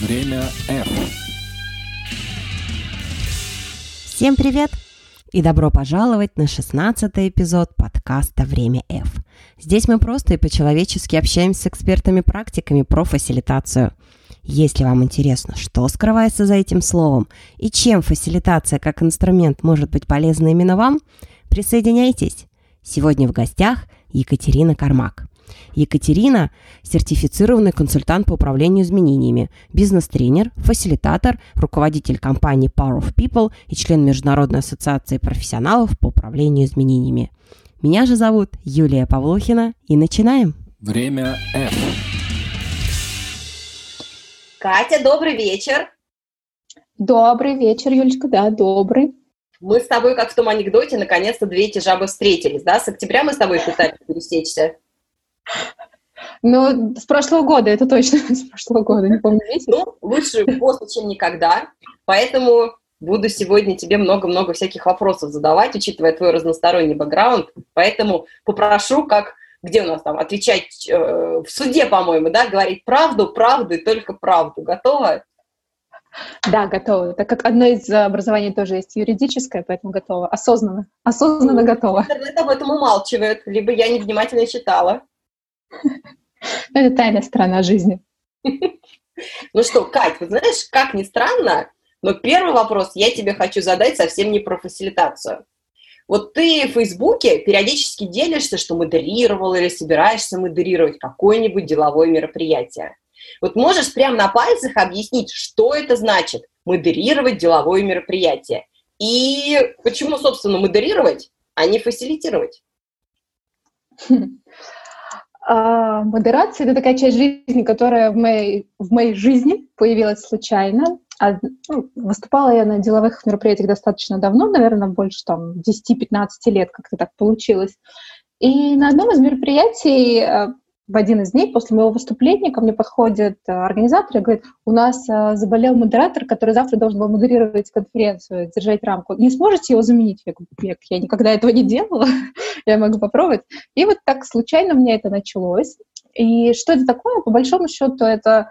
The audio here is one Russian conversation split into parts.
Время F. Всем привет! И добро пожаловать на 16 эпизод подкаста «Время F». Здесь мы просто и по-человечески общаемся с экспертами-практиками про фасилитацию. Если вам интересно, что скрывается за этим словом и чем фасилитация как инструмент может быть полезна именно вам, присоединяйтесь. Сегодня в гостях Екатерина Кармак. Екатерина – сертифицированный консультант по управлению изменениями, бизнес-тренер, фасилитатор, руководитель компании Power of People и член Международной ассоциации профессионалов по управлению изменениями. Меня же зовут Юлия Павлухина, и начинаем. Время F. Катя, добрый вечер. Добрый вечер, Юлечка, да, добрый. Мы с тобой, как в том анекдоте, наконец-то две эти жабы встретились, да? С октября мы с тобой пытались пересечься. Ну, с прошлого года, это точно, с прошлого года, не помню месяц. Ну, лучше после, чем никогда. Поэтому буду сегодня тебе много-много всяких вопросов задавать, учитывая твой разносторонний бэкграунд. Поэтому попрошу, как где у нас там отвечать э, в суде, по-моему, да, говорить правду, правду и только правду. Готова? Да, готова. Так как одно из образований тоже есть юридическое, поэтому готова. Осознанно. Осознанно готова. Интернет об этом умалчивает, либо я невнимательно читала. Это тайная сторона жизни. Ну что, Кать, вот знаешь, как ни странно, но первый вопрос я тебе хочу задать совсем не про фасилитацию. Вот ты в Фейсбуке периодически делишься, что модерировал или собираешься модерировать какое-нибудь деловое мероприятие. Вот можешь прямо на пальцах объяснить, что это значит модерировать деловое мероприятие? И почему, собственно, модерировать, а не фасилитировать? А, модерация — это такая часть жизни, которая в моей, в моей жизни появилась случайно. А, ну, выступала я на деловых мероприятиях достаточно давно, наверное, больше там 10-15 лет как-то так получилось. И на одном из мероприятий а, в один из дней после моего выступления ко мне подходит э, организатор и говорит, у нас э, заболел модератор, который завтра должен был модерировать конференцию, держать рамку. Не сможете его заменить? Я говорю, я никогда этого не делала, я могу попробовать. И вот так случайно у меня это началось. И что это такое? По большому счету это,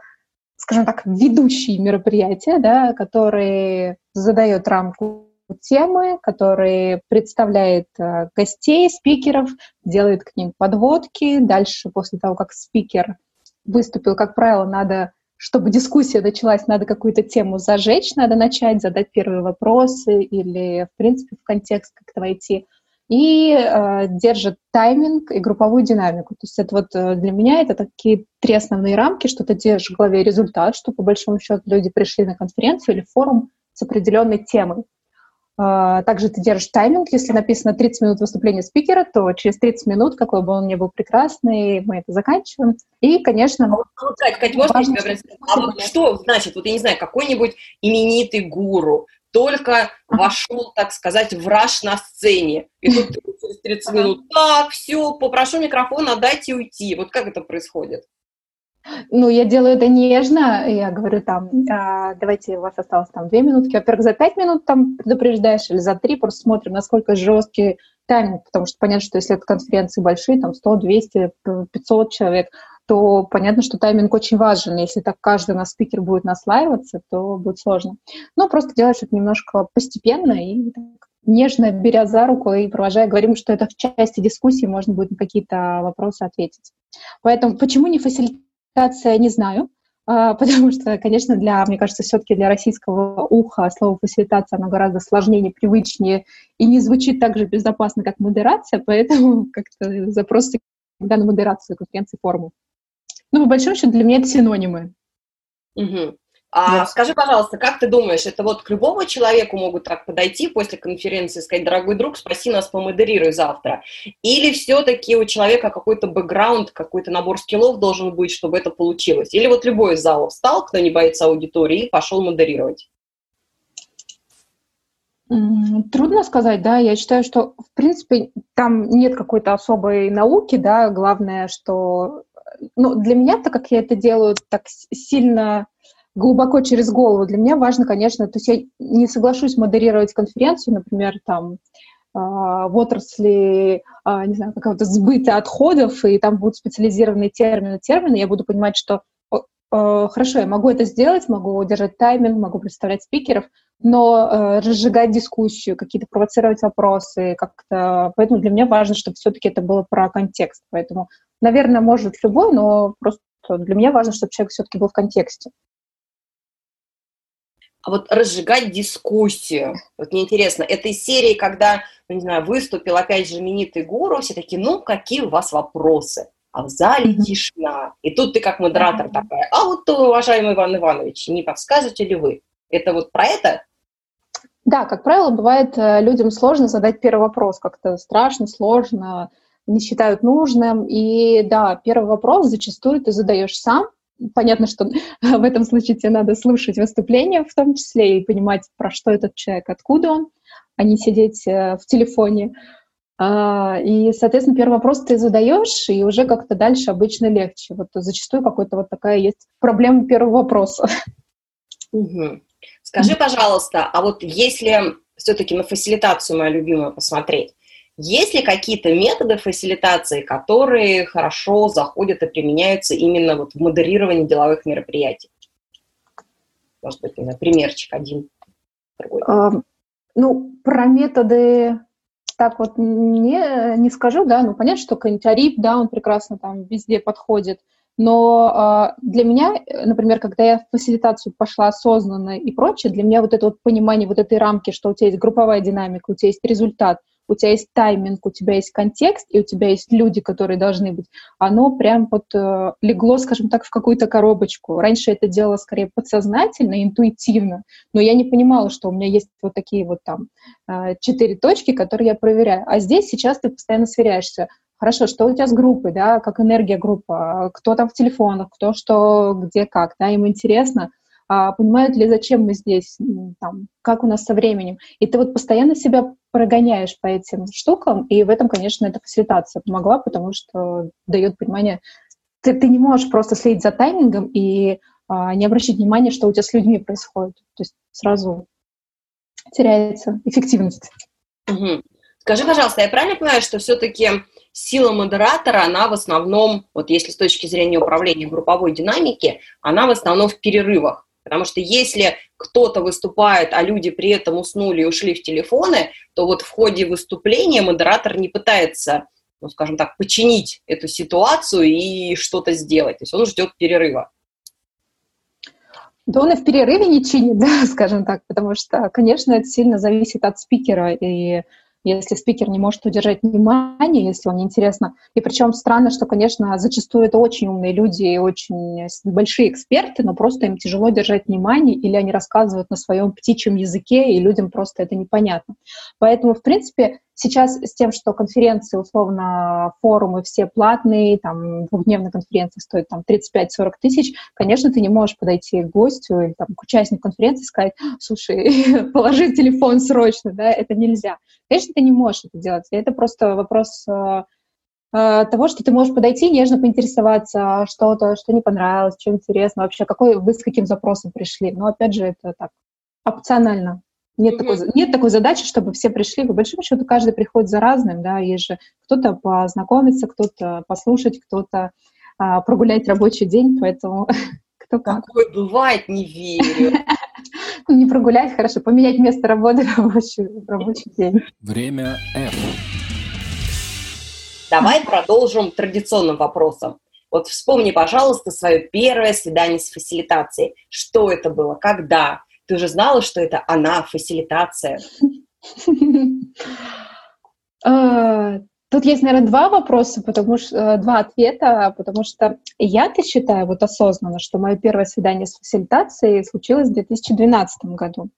скажем так, ведущие мероприятия, да, которые задают рамку темы, который представляет э, гостей, спикеров, делает к ним подводки. Дальше, после того, как спикер выступил, как правило, надо, чтобы дискуссия началась, надо какую-то тему зажечь, надо начать, задать первые вопросы или, в принципе, в контекст как-то войти. И э, держит тайминг и групповую динамику. То есть это вот э, для меня это такие три основные рамки, что ты держишь в голове результат, что по большому счету люди пришли на конференцию или форум с определенной темой. А, также ты держишь тайминг. Если написано 30 минут выступления спикера, то через 30 минут, какой бы он ни был прекрасный, мы это заканчиваем. И, конечно... А вот, Кать, Кать, можно важно, тебя А вот что значит, вот я не знаю, какой-нибудь именитый гуру только вошел, так сказать, в раш на сцене. И тут через 30 минут, так, все, попрошу микрофон отдать и уйти. Вот как это происходит? Ну, я делаю это нежно, я говорю там, а, давайте, у вас осталось там две минутки, во-первых, за пять минут там предупреждаешь или за три, просто смотрим, насколько жесткий тайминг, потому что понятно, что если это конференции большие, там 100, 200, 500 человек, то понятно, что тайминг очень важен. Если так каждый на спикер будет наслаиваться, то будет сложно. Ну, просто делаешь это немножко постепенно и нежно беря за руку и провожая, говорим, что это в части дискуссии можно будет на какие-то вопросы ответить. Поэтому почему не фасилитировать фасилитация не знаю, а, потому что, конечно, для, мне кажется, все-таки для российского уха слово фасилитация, оно гораздо сложнее, непривычнее и не звучит так же безопасно, как модерация, поэтому как-то запрос всегда на модерацию конференции форума. Ну, по большому счету, для меня это синонимы. Угу. А да. скажи, пожалуйста, как ты думаешь, это вот к любому человеку могут так подойти после конференции и сказать, дорогой друг, спаси нас, помодерируй завтра? Или все-таки у человека какой-то бэкграунд, какой-то набор скиллов должен быть, чтобы это получилось? Или вот любой из залов встал, кто не боится аудитории, и пошел модерировать? Трудно сказать, да. Я считаю, что, в принципе, там нет какой-то особой науки, да. Главное, что... Ну, для меня, так как я это делаю так сильно глубоко через голову. Для меня важно, конечно, то есть я не соглашусь модерировать конференцию, например, там, а, в отрасли, а, не знаю, какого-то сбыта отходов, и там будут специализированные термины, термины, я буду понимать, что э, хорошо, я могу это сделать, могу держать тайминг, могу представлять спикеров, но э, разжигать дискуссию, какие-то провоцировать вопросы, как-то... Поэтому для меня важно, чтобы все-таки это было про контекст. Поэтому, наверное, может любой, но просто для меня важно, чтобы человек все-таки был в контексте. А вот разжигать дискуссию. Вот мне интересно, этой серии, когда, ну, не знаю, выступил опять же именитый гуру, все такие, ну, какие у вас вопросы? А в зале mm-hmm. тишина. И тут ты как модератор mm-hmm. такая, а вот, уважаемый Иван Иванович, не подскажете ли вы? Это вот про это? Да, как правило, бывает э, людям сложно задать первый вопрос, как-то страшно, сложно, не считают нужным. И да, первый вопрос зачастую ты задаешь сам, понятно, что в этом случае тебе надо слушать выступление в том числе и понимать, про что этот человек, откуда он, а не сидеть э, в телефоне. А, и, соответственно, первый вопрос ты задаешь, и уже как-то дальше обычно легче. Вот зачастую какой-то вот такая есть проблема первого вопроса. Угу. Скажи, пожалуйста, а вот если все-таки на фасилитацию мою любимую посмотреть, есть ли какие-то методы фасилитации, которые хорошо заходят и применяются именно вот в модерировании деловых мероприятий? Может быть, например, примерчик один, другой. А, ну, про методы так вот не, не скажу, да, ну, понятно, что какой-нибудь да, он прекрасно там везде подходит, но э, для меня, например, когда я в фасилитацию пошла осознанно и прочее, для меня вот это вот понимание вот этой рамки, что у тебя есть групповая динамика, у тебя есть результат, у тебя есть тайминг, у тебя есть контекст, и у тебя есть люди, которые должны быть, оно прям вот э, легло, скажем так, в какую-то коробочку. Раньше это делала скорее подсознательно, интуитивно, но я не понимала, что у меня есть вот такие вот там э, четыре точки, которые я проверяю. А здесь сейчас ты постоянно сверяешься. Хорошо, что у тебя с группой, да, как энергия группа, кто там в телефонах, кто что, где, как, да, им интересно, понимают ли, зачем мы здесь, там, как у нас со временем. И ты вот постоянно себя прогоняешь по этим штукам, и в этом, конечно, эта фасилитация помогла, потому что дает понимание, ты, ты не можешь просто следить за таймингом и а, не обращать внимания, что у тебя с людьми происходит. То есть сразу теряется эффективность. Угу. Скажи, пожалуйста, я правильно понимаю, что все-таки сила модератора, она в основном, вот если с точки зрения управления групповой динамики, она в основном в перерывах. Потому что если кто-то выступает, а люди при этом уснули и ушли в телефоны, то вот в ходе выступления модератор не пытается, ну, скажем так, починить эту ситуацию и что-то сделать. То есть он ждет перерыва. Да он и в перерыве не чинит, да, скажем так, потому что, конечно, это сильно зависит от спикера, и если спикер не может удержать внимание, если он неинтересно. И причем странно, что, конечно, зачастую это очень умные люди и очень большие эксперты, но просто им тяжело держать внимание, или они рассказывают на своем птичьем языке, и людям просто это непонятно. Поэтому, в принципе, сейчас с тем, что конференции, условно, форумы все платные, там, двухдневная конференция стоит там 35-40 тысяч, конечно, ты не можешь подойти к гостю или там, к участнику конференции и сказать, слушай, положи телефон срочно, да, это нельзя. Конечно, ты не можешь это делать. Это просто вопрос э, э, того, что ты можешь подойти, нежно поинтересоваться что-то, что не понравилось, что интересно, вообще, какой вы с каким запросом пришли. Но, опять же, это так, опционально. Нет, mm-hmm. такой, нет такой задачи, чтобы все пришли. По большому счету, каждый приходит за разным, да, есть же кто-то познакомиться, кто-то послушать, кто-то а, прогулять рабочий день, поэтому кто как. Такое бывает, не верю. Не прогулять, хорошо, поменять место работы рабочий, рабочий день. Время F. Давай продолжим традиционным вопросом. Вот вспомни, пожалуйста, свое первое свидание с фасилитацией. Что это было? Когда? Ты уже знала, что это она, фасилитация? А, Тут есть, наверное, два вопроса, потому что э, два ответа, потому что я-то считаю вот осознанно, что мое первое свидание с фасилитацией случилось в 2012 году.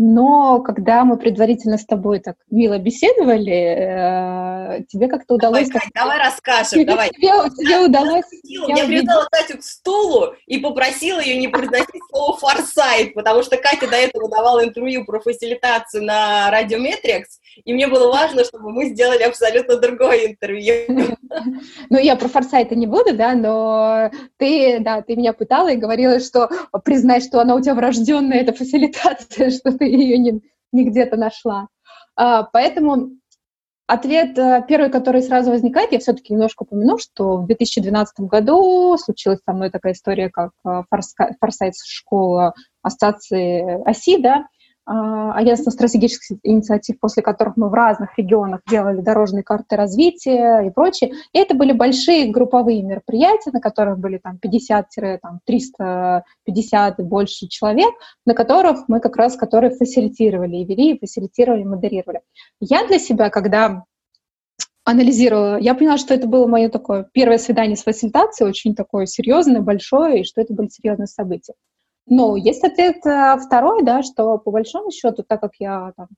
Но когда мы предварительно с тобой так мило беседовали, э, тебе как-то удалось... Давай, Кать, давай расскажем, давай. Тебе, тебе удалось... Я, я привязала Катю к стулу и попросила ее не произносить слово «форсайт», потому что Катя до этого давала интервью про фасилитацию на Радиометрикс, и мне было важно, чтобы мы сделали абсолютно другое интервью. Ну, я про форсайты не буду, да, но ты, да, ты меня пытала и говорила, что признай, что она у тебя врожденная, эта фасилитация, что ты ее не, не где-то нашла. А, поэтому Ответ э, первый, который сразу возникает, я все-таки немножко упомяну, что в 2012 году случилась со мной такая история, как э, форсайт школа ассоциации ОСИ, да, а, агентство стратегических инициатив, после которых мы в разных регионах делали дорожные карты развития и прочее. И это были большие групповые мероприятия, на которых были там 50-350 и больше человек, на которых мы как раз, которые фасилитировали и вели, и фасилитировали, и модерировали. Я для себя, когда анализировала, я поняла, что это было мое такое первое свидание с фасилитацией, очень такое серьезное, большое, и что это были серьезные события. Ну, есть ответ э, второй, да, что по большому счету, так как я там,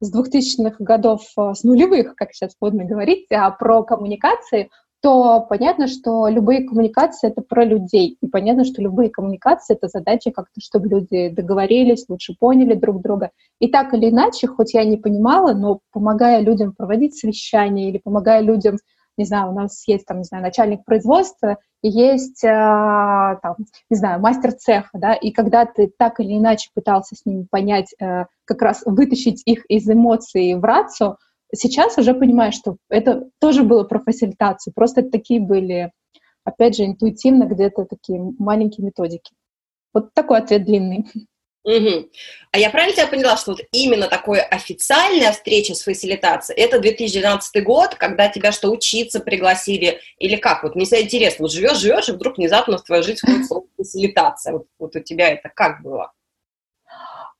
с 2000-х годов, э, с нулевых, как сейчас модно говорить, а про коммуникации, то понятно, что любые коммуникации — это про людей. И понятно, что любые коммуникации — это задача как-то, чтобы люди договорились, лучше поняли друг друга. И так или иначе, хоть я не понимала, но помогая людям проводить совещания или помогая людям не знаю, у нас есть там, не знаю, начальник производства, и есть, э, там, не знаю, мастер цеха, да, и когда ты так или иначе пытался с ними понять, э, как раз вытащить их из эмоций в рацию, сейчас уже понимаешь, что это тоже было про фасилитацию, просто такие были, опять же, интуитивно где-то такие маленькие методики. Вот такой ответ длинный. Угу. А я правильно тебя поняла, что вот именно такое официальная встреча с фасилитацией, это 2012 год, когда тебя что, учиться пригласили, или как? Вот мне всегда интересно, вот живешь, живешь, и вдруг внезапно в твою жизнь входит слово фасилитация. Вот, вот у тебя это как было?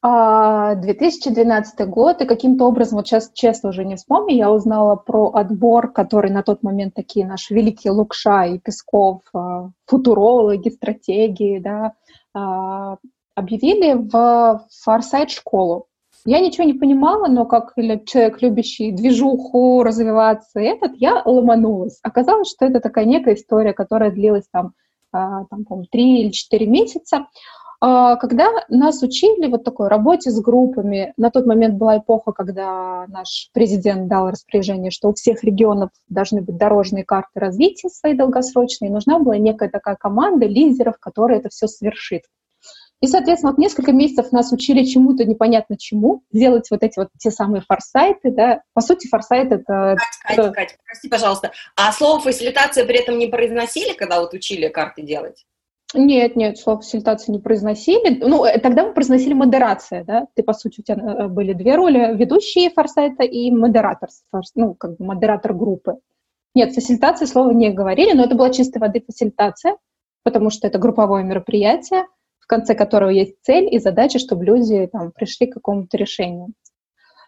2012 а, год, и каким-то образом, вот сейчас честно уже не вспомню, я узнала про отбор, который на тот момент такие наши великие Лукша и Песков, а, футурологи, стратегии, да, а, объявили в Форсайт школу. Я ничего не понимала, но как человек, любящий движуху, развиваться, этот, я ломанулась. Оказалось, что это такая некая история, которая длилась там, а, там по-моему, или четыре месяца. А, когда нас учили вот такой работе с группами, на тот момент была эпоха, когда наш президент дал распоряжение, что у всех регионов должны быть дорожные карты развития свои долгосрочные, нужна была некая такая команда лидеров, которая это все совершит. И, соответственно, вот несколько месяцев нас учили чему-то непонятно чему, делать вот эти вот те самые форсайты, да. По сути, форсайт — это... Катя, Катя, Катя, прости, пожалуйста. А слово фасилитация при этом не произносили, когда вот учили карты делать? Нет, нет, слово фасилитация не произносили. Ну, э, тогда мы произносили модерация, да. Ты, по сути, у тебя э, были две роли, ведущие форсайта и модератор, ну, как бы модератор группы. Нет, фасилитация слова не говорили, но это была чистой воды фасилитация, потому что это групповое мероприятие, в конце которого есть цель и задача, чтобы люди там, пришли к какому-то решению.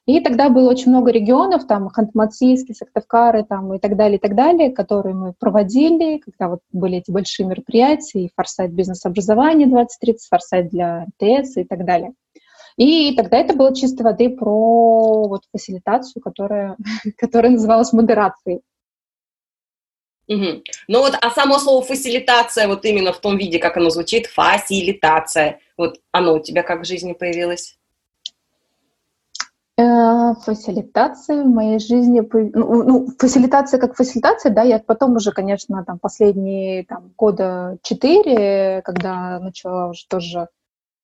И тогда было очень много регионов, там Ханты-Мансийский, Сыктывкары там, и так далее, и так далее, которые мы проводили, когда вот были эти большие мероприятия, и форсайт бизнес-образования 2030, форсайт для МТС и так далее. И тогда это было чистой воды про вот фасилитацию, которая, которая называлась модерацией. Угу. Ну вот, а само слово фасилитация, вот именно в том виде, как оно звучит, фасилитация, вот оно у тебя как в жизни появилось? Э, фасилитация в моей жизни, ну, ну, фасилитация как фасилитация, да, я потом уже, конечно, там последние там, года четыре, когда начала уже тоже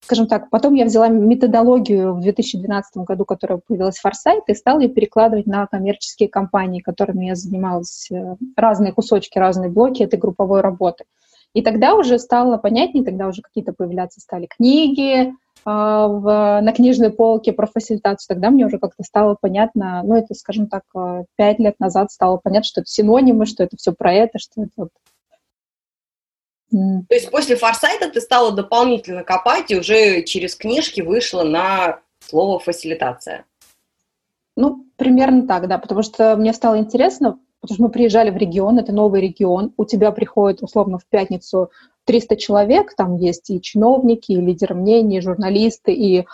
скажем так, потом я взяла методологию в 2012 году, которая появилась в Форсайт, и стала ее перекладывать на коммерческие компании, которыми я занималась, э, разные кусочки, разные блоки этой групповой работы. И тогда уже стало понятнее, тогда уже какие-то появляться стали книги, а, в, на книжной полке про фасилитацию, тогда мне уже как-то стало понятно, ну, это, скажем так, э, пять лет назад стало понятно, что это синонимы, что это все про это, что это вот то есть после форсайта ты стала дополнительно копать и уже через книжки вышла на слово фасилитация. Ну, примерно так, да, потому что мне стало интересно, потому что мы приезжали в регион, это новый регион, у тебя приходит, условно, в пятницу 300 человек, там есть и чиновники, и лидеры мнений, и журналисты, и э,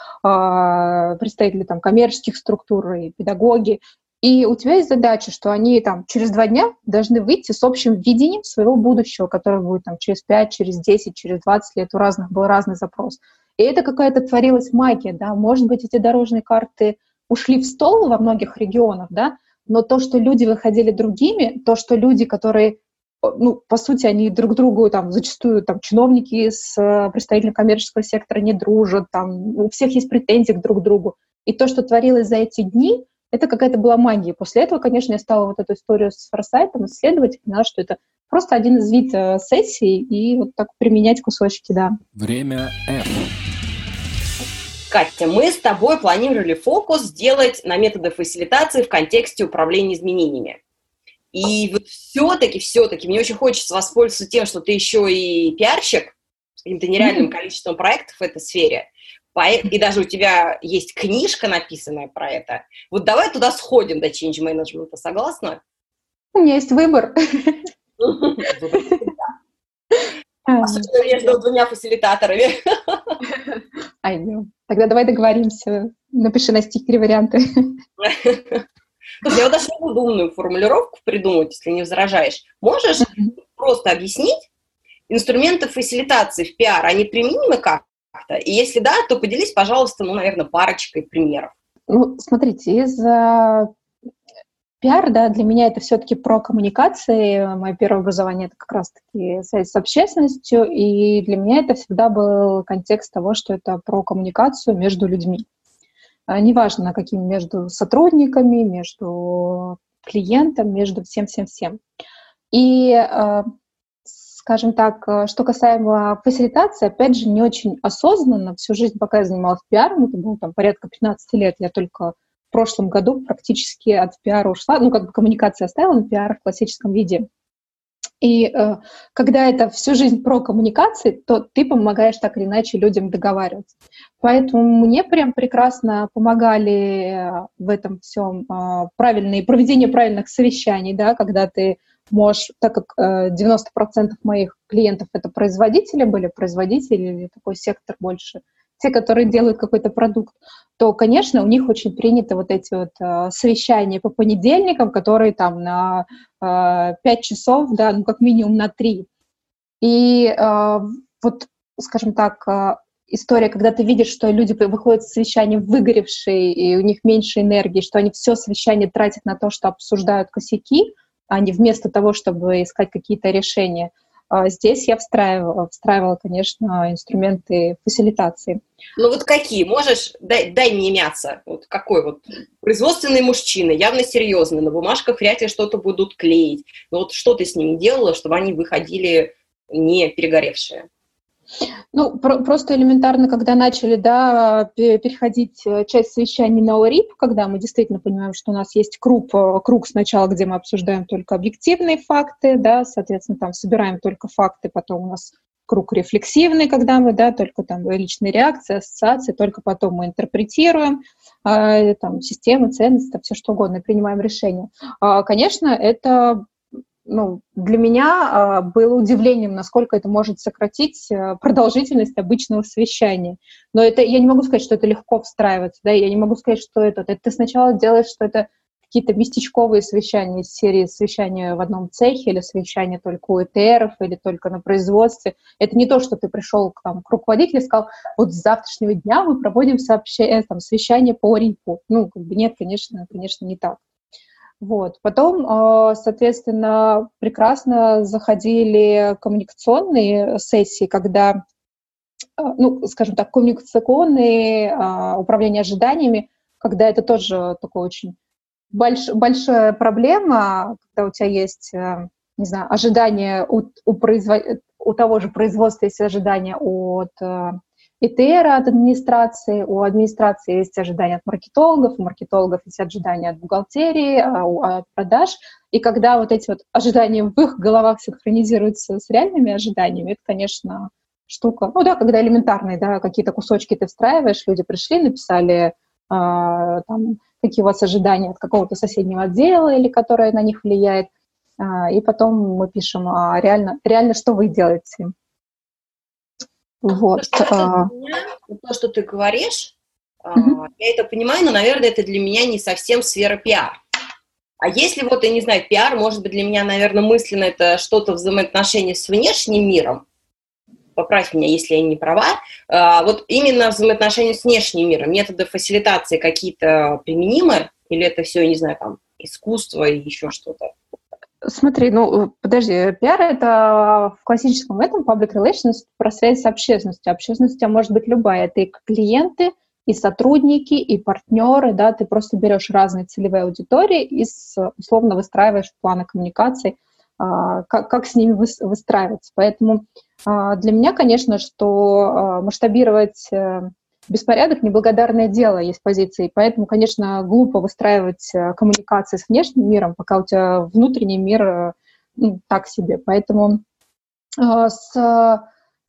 представители там коммерческих структур, и педагоги, и у тебя есть задача, что они там через два дня должны выйти с общим видением своего будущего, которое будет там через 5, через 10, через 20 лет. У разных был разный запрос. И это какая-то творилась магия, да. Может быть, эти дорожные карты ушли в стол во многих регионах, да, но то, что люди выходили другими, то, что люди, которые ну, по сути, они друг другу, там, зачастую, там, чиновники с э, представителями коммерческого сектора не дружат, там, у всех есть претензии к друг другу. И то, что творилось за эти дни, это какая-то была магия. После этого, конечно, я стала вот эту историю с форсайтом исследовать и поняла, что это просто один из видов сессий и вот так применять кусочки, да. Время F. Катя, мы с тобой планировали фокус сделать на методы фасилитации в контексте управления изменениями. И вот все-таки, все-таки мне очень хочется воспользоваться тем, что ты еще и пиарщик с каким-то нереальным количеством проектов в этой сфере. И даже у тебя есть книжка, написанная про это. Вот давай туда сходим до change management, согласна? У меня есть выбор. Особенно между двумя фасилитаторами. Ай, ну, тогда давай договоримся. Напиши на стикере варианты. Я вот даже могу умную формулировку придумать, если не возражаешь. Можешь просто объяснить инструменты фасилитации в пиар, они применимы как-то? И если да, то поделись, пожалуйста, ну, наверное, парочкой примеров. Ну, смотрите, из э, пиар, да, для меня это все-таки про коммуникации. Мое первое образование это как раз-таки связь с общественностью, и для меня это всегда был контекст того, что это про коммуникацию между людьми. А, неважно, какими между сотрудниками, между клиентом, между всем-всем-всем. И, а, скажем так, что касаемо фасилитации, опять же, не очень осознанно. Всю жизнь, пока я занималась пиаром, это было там порядка 15 лет, я только в прошлом году практически от пиара ушла, ну, как бы коммуникация оставила, но пиар в классическом виде. И э, когда это всю жизнь про коммуникации, то ты помогаешь так или иначе людям договариваться. Поэтому мне прям прекрасно помогали в этом всем э, правильные, проведение правильных совещаний, да, когда ты можешь, так как э, 90% моих клиентов это производители были, производители или такой сектор больше, те, которые делают какой-то продукт, то, конечно, у них очень приняты вот эти вот э, совещания по понедельникам, которые там на э, 5 часов, да, ну, как минимум на 3. И э, вот, скажем так, э, история, когда ты видишь, что люди выходят с совещания выгоревшие, и у них меньше энергии, что они все совещание тратят на то, что обсуждают косяки, а не вместо того, чтобы искать какие-то решения – а здесь я встраивала, встраивала, конечно, инструменты фасилитации. Ну вот какие? Можешь, дай, дай мне мясо. Вот какой вот? Производственный мужчина, явно серьезный, на бумажках вряд ли что-то будут клеить. Но вот что ты с ними делала, чтобы они выходили не перегоревшие? Ну, про- просто элементарно, когда начали, да, переходить э, часть совещаний на ОРИП, когда мы действительно понимаем, что у нас есть круг, э, круг сначала, где мы обсуждаем только объективные факты, да, соответственно, там собираем только факты, потом у нас круг рефлексивный, когда мы, да, только там личные реакции, ассоциации, только потом мы интерпретируем, э, там, системы, ценности, там, все что угодно, принимаем решения. Э, конечно, это ну, для меня э, было удивлением, насколько это может сократить э, продолжительность обычного совещания. Но это я не могу сказать, что это легко встраивается, да, я не могу сказать, что это. Это ты сначала делаешь, что это какие-то местечковые совещания из серии совещания в одном цехе или совещания только у ЭТРов или только на производстве. Это не то, что ты пришел к, там, к руководителю и сказал, вот с завтрашнего дня мы проводим сообщение, там, совещание по РИПу. Ну, как бы нет, конечно, конечно, не так. Вот. Потом, а, соответственно, прекрасно заходили коммуникационные сессии, когда, а, ну, скажем так, коммуникационные а, управление ожиданиями, когда это тоже такой очень больш, большая проблема, когда у тебя есть, не знаю, ожидания у, у, производ... у того же производства есть ожидания от ИТР от администрации, у администрации есть ожидания от маркетологов, у маркетологов есть ожидания от бухгалтерии, а от продаж. И когда вот эти вот ожидания в их головах синхронизируются с реальными ожиданиями, это, конечно, штука. Ну да, когда элементарные, да, какие-то кусочки ты встраиваешь, люди пришли, написали а, там, какие у вас ожидания от какого-то соседнего отдела или которое на них влияет, а, и потом мы пишем, а реально, реально что вы делаете. Вот. А... То, что ты говоришь, mm я это понимаю, но, наверное, это для меня не совсем сфера пиар. А если вот, я не знаю, пиар, может быть, для меня, наверное, мысленно это что-то взаимоотношения с внешним миром, поправь меня, если я не права, а, вот именно взаимоотношения с внешним миром, методы фасилитации какие-то применимы, или это все, я не знаю, там, искусство и еще что-то? Смотри, ну, подожди, пиар — это в классическом этом public relations про связь с общественностью. Общественность может быть любая. Это и клиенты, и сотрудники, и партнеры, да, ты просто берешь разные целевые аудитории и условно выстраиваешь планы коммуникаций, а, как, как с ними выстраиваться. Поэтому а, для меня, конечно, что а, масштабировать э, беспорядок – неблагодарное дело, есть позиции. Поэтому, конечно, глупо выстраивать э, коммуникации с внешним миром, пока у тебя внутренний мир э, ну, так себе. Поэтому с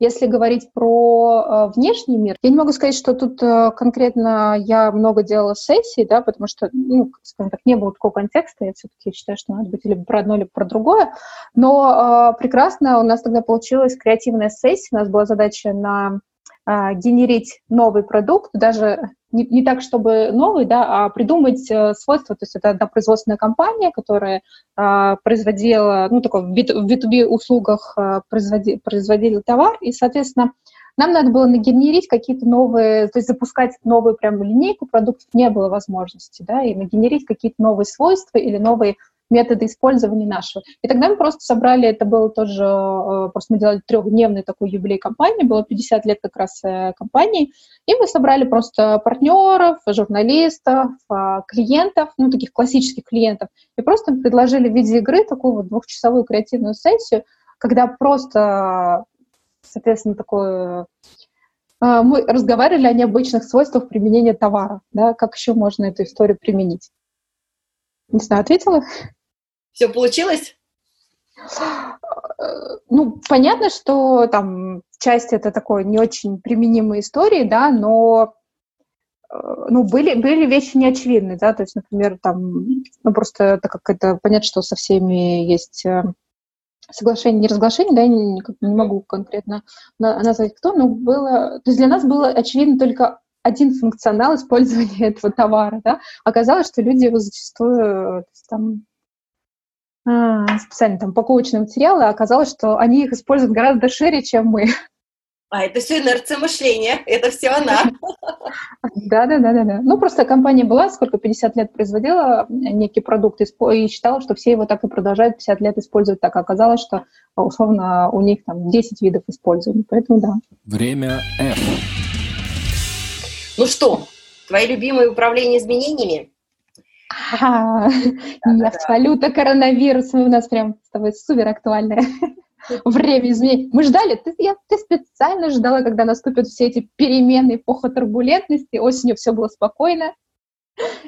если говорить про э, внешний мир, я не могу сказать, что тут э, конкретно я много делала сессий, да, потому что, ну, скажем так, не было такого контекста, я все-таки считаю, что надо быть либо про одно, либо про другое, но э, прекрасно у нас тогда получилась креативная сессия, у нас была задача на э, генерить новый продукт, даже не, не так, чтобы новый, да, а придумать э, свойства. То есть это одна производственная компания, которая э, производила, ну, такой в B2B услугах э, производи, производили товар, и, соответственно, нам надо было нагенерить какие-то новые, то есть запускать новую прям линейку продуктов не было возможности, да, и нагенерить какие-то новые свойства или новые методы использования нашего. И тогда мы просто собрали, это было тоже, э, просто мы делали трехдневный такой юбилей компании, было 50 лет как раз э, компании, и мы собрали просто партнеров, журналистов, э, клиентов, ну, таких классических клиентов, и просто предложили в виде игры такую вот двухчасовую креативную сессию, когда просто, соответственно, такое мы разговаривали о необычных свойствах применения товара, да, как еще можно эту историю применить. Не знаю, ответила? Все получилось? Ну, понятно, что там часть это такой не очень применимой истории, да, но э, ну, были, были вещи неочевидные, да, то есть, например, там, ну, просто так как это понятно, что со всеми есть э, соглашение, не разглашение, да, я не, не могу конкретно назвать кто, но было, то есть для нас было очевидно только один функционал использования этого товара, да, оказалось, что люди его зачастую там, а, специально там упаковочные материалы, а оказалось, что они их используют гораздо шире, чем мы. А это все инерция мышления, это все она. Да, да, да, да, да. Ну, просто компания была, сколько, 50 лет производила некий продукт и считала, что все его так и продолжают 50 лет использовать так. А оказалось, что, условно, у них там 10 видов использования, поэтому да. Время F. Ну что, твои любимые управления изменениями? Нет, валюта, коронавирус, у нас прям с тобой супер актуальное время изменений. Мы ждали, ты, я, ты специально ждала, когда наступят все эти перемены, эпоха турбулентности, осенью все было спокойно,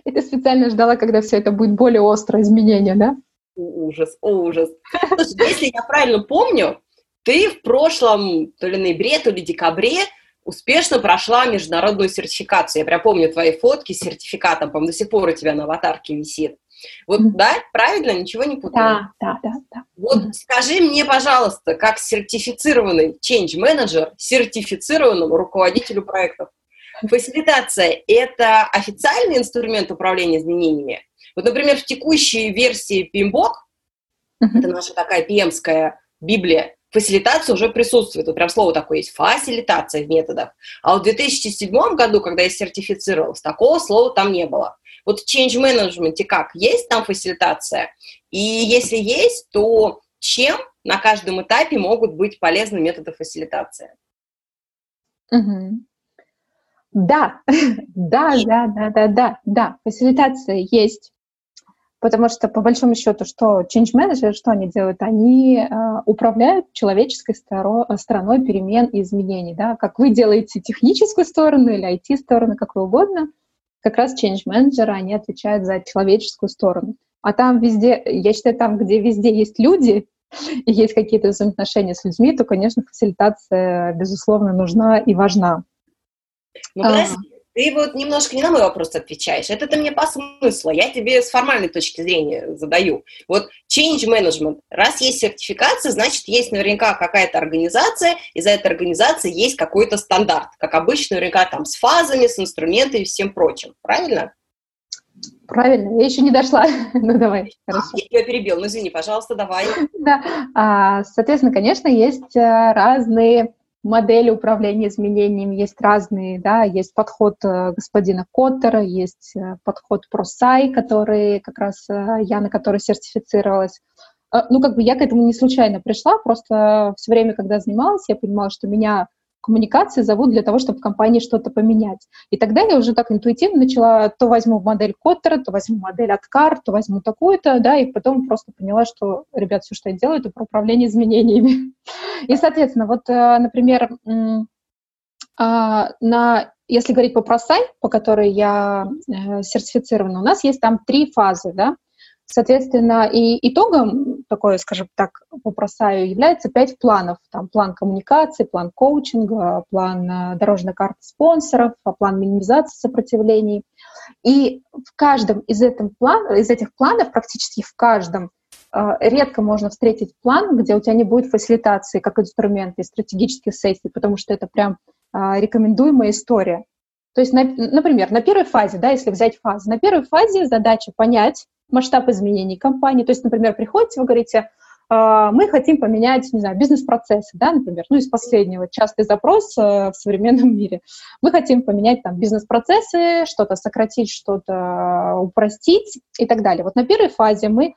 и ты специально ждала, когда все это будет более острое изменение, да? Ужас, ужас. Слушай, если я правильно помню, ты в прошлом, то ли ноябре, то ли декабре, успешно прошла международную сертификацию. Я прям помню твои фотки с сертификатом, по до сих пор у тебя на аватарке висит. Вот, mm-hmm. да, правильно, ничего не путаю? Да, да, да. да. Вот mm-hmm. скажи мне, пожалуйста, как сертифицированный change менеджер сертифицированному руководителю проектов, фасилитация – это официальный инструмент управления изменениями? Вот, например, в текущей версии PMBOK, mm-hmm. это наша такая PM-ская Библия, фасилитация уже присутствует. Вот прям слово такое есть, фасилитация в методах. А в 2007 году, когда я сертифицировалась, такого слова там не было. Вот в change management как? Есть там фасилитация? И если есть, то чем на каждом этапе могут быть полезны методы фасилитации? Угу. Да, да, да, да, да, да, да, фасилитация есть. Потому что, по большому счету, что change manager, что они делают? Они э, управляют человеческой сторо- стороной перемен и изменений. Да? Как вы делаете техническую сторону или IT-сторону, как вы угодно, как раз change manager, они отвечают за человеческую сторону. А там везде, я считаю, там, где везде есть люди, и есть какие-то взаимоотношения с людьми, то, конечно, фасилитация, безусловно, нужна и важна. Ну, подожди, ты вот немножко не на мой вопрос отвечаешь. Это ты мне по смыслу. Я тебе с формальной точки зрения задаю. Вот change management. Раз есть сертификация, значит, есть наверняка какая-то организация, и за этой организацией есть какой-то стандарт. Как обычно, наверняка там с фазами, с инструментами и всем прочим. Правильно? Правильно, я еще не дошла. ну, давай, хорошо. Я тебя перебил, ну, извини, пожалуйста, давай. да, а, соответственно, конечно, есть э, разные модели управления изменениями есть разные, да, есть подход э, господина Коттера, есть э, подход ProSci, который как раз э, я на который сертифицировалась. Ну, как бы я к этому не случайно пришла, просто все время, когда занималась, я понимала, что меня коммуникации зовут для того, чтобы в компании что-то поменять. И тогда я уже так интуитивно начала, то возьму модель Коттера, то возьму модель от кар, то возьму такую-то, да, и потом просто поняла, что, ребят, все, что я делаю, это про управление изменениями. И, соответственно, вот, э, например, а, на, если говорить по просай, по которой я э, сертифицирована, у нас есть там три фазы, да, Соответственно, и итогом такой, скажем так, по просаю является пять планов. Там план коммуникации, план коучинга, план э, дорожной карты спонсоров, план минимизации сопротивлений. И в каждом из, этих, план, из этих планов, практически в каждом, э, редко можно встретить план, где у тебя не будет фасилитации как инструмента и стратегических сессий, потому что это прям э, рекомендуемая история. То есть, например, на первой фазе, да, если взять фазу, на первой фазе задача понять, масштаб изменений компании. То есть, например, приходите, вы говорите, «А, мы хотим поменять, не знаю, бизнес-процессы, да, например, ну, из последнего, частый запрос э, в современном мире. Мы хотим поменять там бизнес-процессы, что-то сократить, что-то упростить и так далее. Вот на первой фазе мы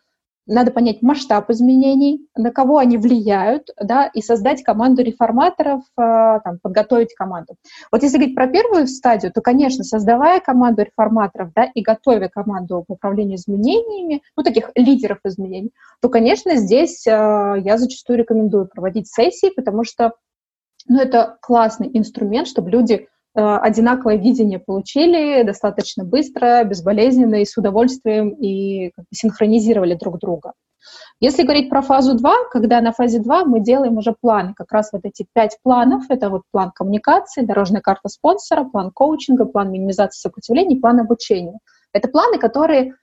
надо понять масштаб изменений, на кого они влияют, да, и создать команду реформаторов, э, там, подготовить команду. Вот если говорить про первую стадию, то, конечно, создавая команду реформаторов, да, и готовя команду по управлению изменениями, ну, таких лидеров изменений, то, конечно, здесь э, я зачастую рекомендую проводить сессии, потому что, ну, это классный инструмент, чтобы люди одинаковое видение получили достаточно быстро, безболезненно и с удовольствием и синхронизировали друг друга. Если говорить про фазу 2, когда на фазе 2 мы делаем уже планы, как раз вот эти пять планов, это вот план коммуникации, дорожная карта спонсора, план коучинга, план минимизации сопротивлений, план обучения. Это планы, которые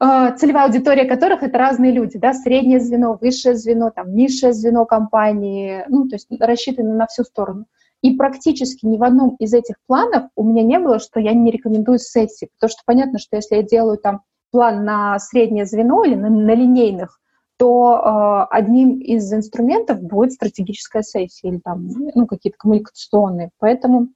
э, целевая аудитория которых это разные люди, да, среднее звено, высшее звено, там, низшее звено компании, ну, то есть рассчитаны на всю сторону. И практически ни в одном из этих планов у меня не было, что я не рекомендую сессии, потому что понятно, что если я делаю там план на среднее звено или на, на линейных, то э, одним из инструментов будет стратегическая сессия или там ну, какие-то коммуникационные. Поэтому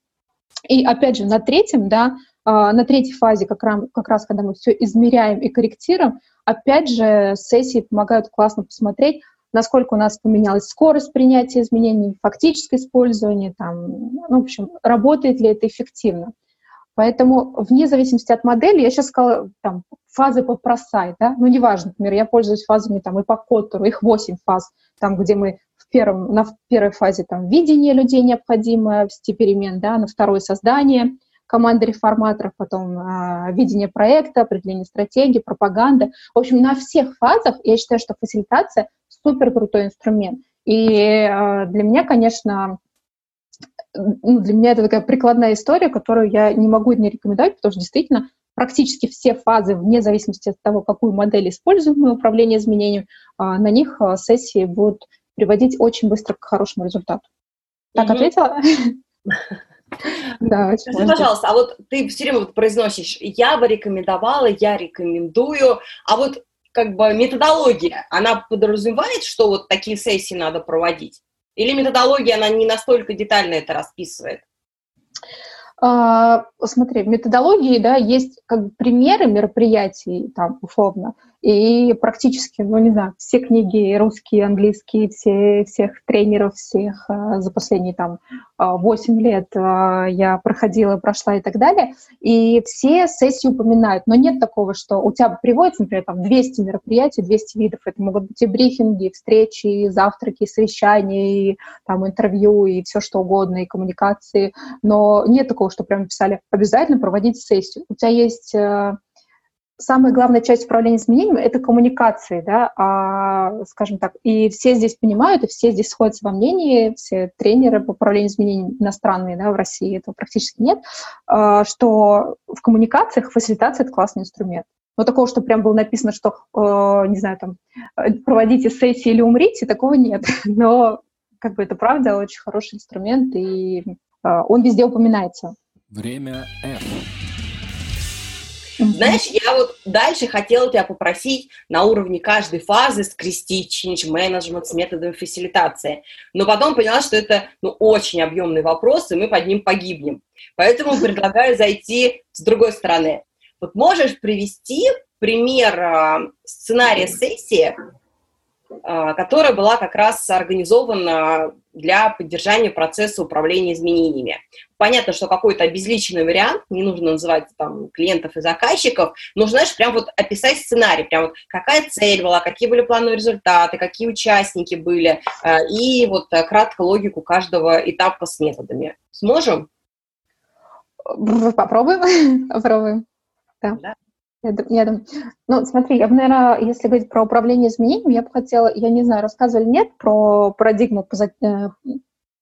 и опять же на третьем, да, э, на третьей фазе, как, рам, как раз когда мы все измеряем и корректируем, опять же сессии помогают классно посмотреть, насколько у нас поменялась скорость принятия изменений, фактическое использование, там, ну, в общем, работает ли это эффективно. Поэтому вне зависимости от модели, я сейчас сказала, там, фазы по просай, да, ну, неважно, например, я пользуюсь фазами там и по Коттеру, их 8 фаз, там, где мы в первом, на первой фазе там видение людей необходимо, в перемен, да, на второй создание – команда реформаторов, потом э, видение проекта, определение стратегии, пропаганда. В общем, на всех фазах я считаю, что фасилитация супер крутой инструмент. И э, для меня, конечно, ну, для меня это такая прикладная история, которую я не могу не рекомендовать, потому что действительно практически все фазы, вне зависимости от того, какую модель используем мы управление изменением, э, на них э, сессии будут приводить очень быстро к хорошему результату. Так mm-hmm. ответила? Да, Скажи, пожалуйста, а вот ты все время вот произносишь, я бы рекомендовала, я рекомендую, а вот как бы методология, она подразумевает, что вот такие сессии надо проводить? Или методология, она не настолько детально это расписывает? А, смотри, в методологии, да, есть как бы примеры мероприятий, там, условно, и практически, ну, не знаю, все книги русские, английские, все, всех тренеров, всех а, за последние там 8 лет а, я проходила, прошла и так далее. И все сессии упоминают. Но нет такого, что у тебя приводится, например, там 200 мероприятий, 200 видов. Это могут быть и брифинги, и встречи, и завтраки, и совещания, и там интервью, и все что угодно, и коммуникации. Но нет такого, что прям писали обязательно проводить сессию. У тебя есть э, самая главная часть управления изменениями — это коммуникации, да, а, скажем так, и все здесь понимают, и все здесь сходятся во мнении, все тренеры по управлению изменениями иностранные, да, в России этого практически нет, а, что в коммуникациях фасилитация — это классный инструмент. Но такого, что прям было написано, что, э, не знаю, там, проводите сессии или умрите, такого нет. Но, как бы, это правда очень хороший инструмент, и э, он везде упоминается. Время F. Знаешь, я вот дальше хотела тебя попросить на уровне каждой фазы скрестить change management с методом фасилитации. Но потом поняла, что это ну, очень объемный вопрос, и мы под ним погибнем. Поэтому предлагаю зайти с другой стороны. Вот можешь привести пример а, сценария сессии, которая была как раз организована для поддержания процесса управления изменениями. Понятно, что какой-то обезличенный вариант, не нужно называть там клиентов и заказчиков, нужно, знаешь, прям вот описать сценарий, прям вот какая цель была, какие были плановые результаты, какие участники были, а, и вот э, кратко логику каждого этапа с методами. Сможем? Попробуем. Попробуем. Да. да. Я, я думаю, ну, смотри, я бы, наверное, если говорить про управление изменениями, я бы хотела, я не знаю, рассказывали нет про парадигму, э,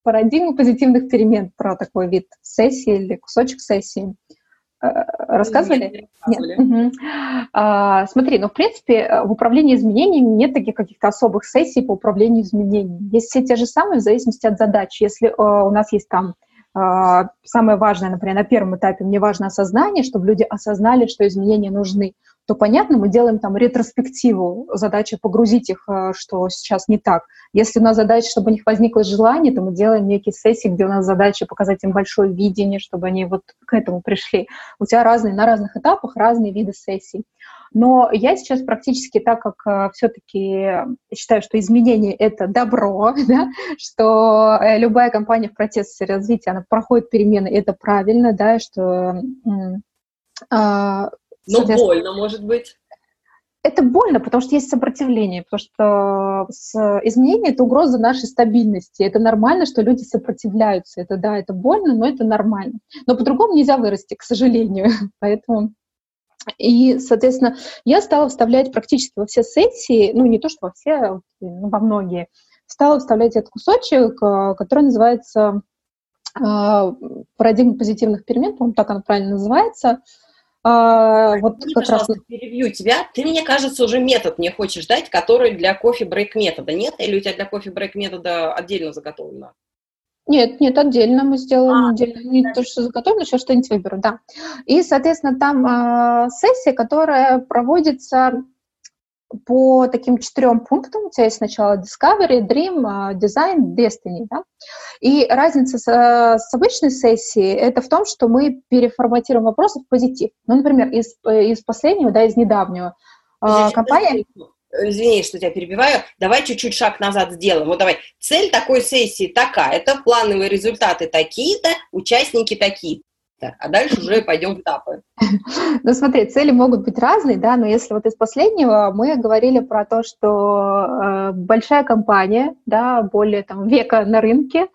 парадигму позитивных перемен, про такой вид сессии или кусочек сессии. Э, рассказывали? Нет. нет. Угу. А, смотри, ну, в принципе, в управлении изменениями нет таких каких-то особых сессий по управлению изменениями. Есть все те же самые в зависимости от задач. Если э, у нас есть там самое важное, например, на первом этапе мне важно осознание, чтобы люди осознали, что изменения нужны, то, понятно, мы делаем там ретроспективу, задача погрузить их, а, что сейчас не так. Если у нас задача, чтобы у них возникло желание, то мы делаем некие сессии, где у нас задача показать им большое видение, чтобы они вот к этому пришли. У тебя разные, на разных этапах разные виды сессий. Но я сейчас практически так, как э, все-таки считаю, что изменение — это добро, да, что э, любая компания в процессе развития, она проходит перемены, это правильно, да, что... Э, Но больно, может быть. Это больно, потому что есть сопротивление, потому что с изменение — это угроза нашей стабильности. Это нормально, что люди сопротивляются. Это да, это больно, но это нормально. Но по-другому нельзя вырасти, к сожалению. Поэтому и, соответственно, я стала вставлять практически во все сессии, ну, не то, что во все, а ну, во многие, стала вставлять этот кусочек, э, который называется э, парадигма позитивных перемен, по-моему, так она правильно называется. А, вот Извини, как раз... перебью тебя. Ты, мне кажется, уже метод не хочешь дать, который для кофе-брейк метода, нет? Или у тебя для кофе-брейк метода отдельно заготовлено? Нет, нет, отдельно мы сделаем, а, отдельно. Не да. то, что заготовлено, еще что-нибудь выберу, да. И, соответственно, там э, сессия, которая проводится по таким четырем пунктам. У тебя есть сначала Discovery, Dream, Design, Destiny. Да? И разница с, с обычной сессией это в том, что мы переформатируем вопросы в позитив. Ну, например, из, из последнего, да, из недавнего. Э, компания извини, что тебя перебиваю, давай чуть-чуть шаг назад сделаем. Вот давай, цель такой сессии такая, это плановые результаты такие-то, участники такие -то. А дальше уже пойдем в этапы. Ну смотри, цели могут быть разные, да, но если вот из последнего мы говорили про то, что э, большая компания, да, более там века на рынке,